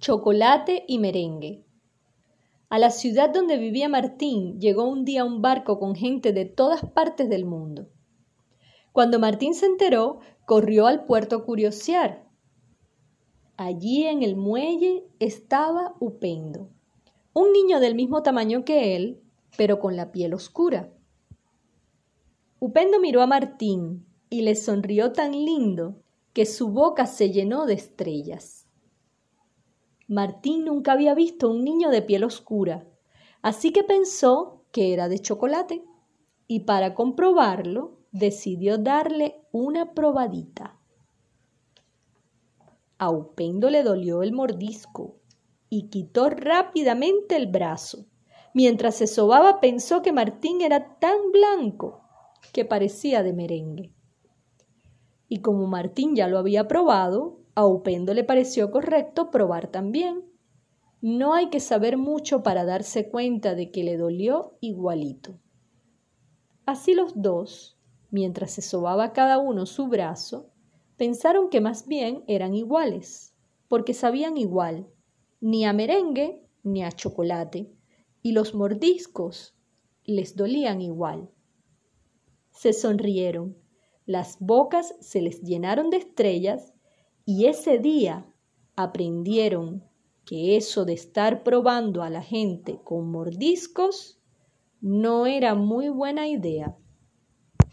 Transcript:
chocolate y merengue. A la ciudad donde vivía Martín llegó un día un barco con gente de todas partes del mundo. Cuando Martín se enteró, corrió al puerto a curiosear. Allí en el muelle estaba Upendo, un niño del mismo tamaño que él, pero con la piel oscura. Upendo miró a Martín y le sonrió tan lindo que su boca se llenó de estrellas. Martín nunca había visto un niño de piel oscura, así que pensó que era de chocolate y para comprobarlo decidió darle una probadita. A Upendo le dolió el mordisco y quitó rápidamente el brazo. Mientras se sobaba pensó que Martín era tan blanco que parecía de merengue. Y como Martín ya lo había probado, a Upendo le pareció correcto probar también. No hay que saber mucho para darse cuenta de que le dolió igualito. Así los dos, mientras se sobaba cada uno su brazo, pensaron que más bien eran iguales, porque sabían igual, ni a merengue ni a chocolate, y los mordiscos les dolían igual. Se sonrieron, las bocas se les llenaron de estrellas y ese día aprendieron que eso de estar probando a la gente con mordiscos no era muy buena idea.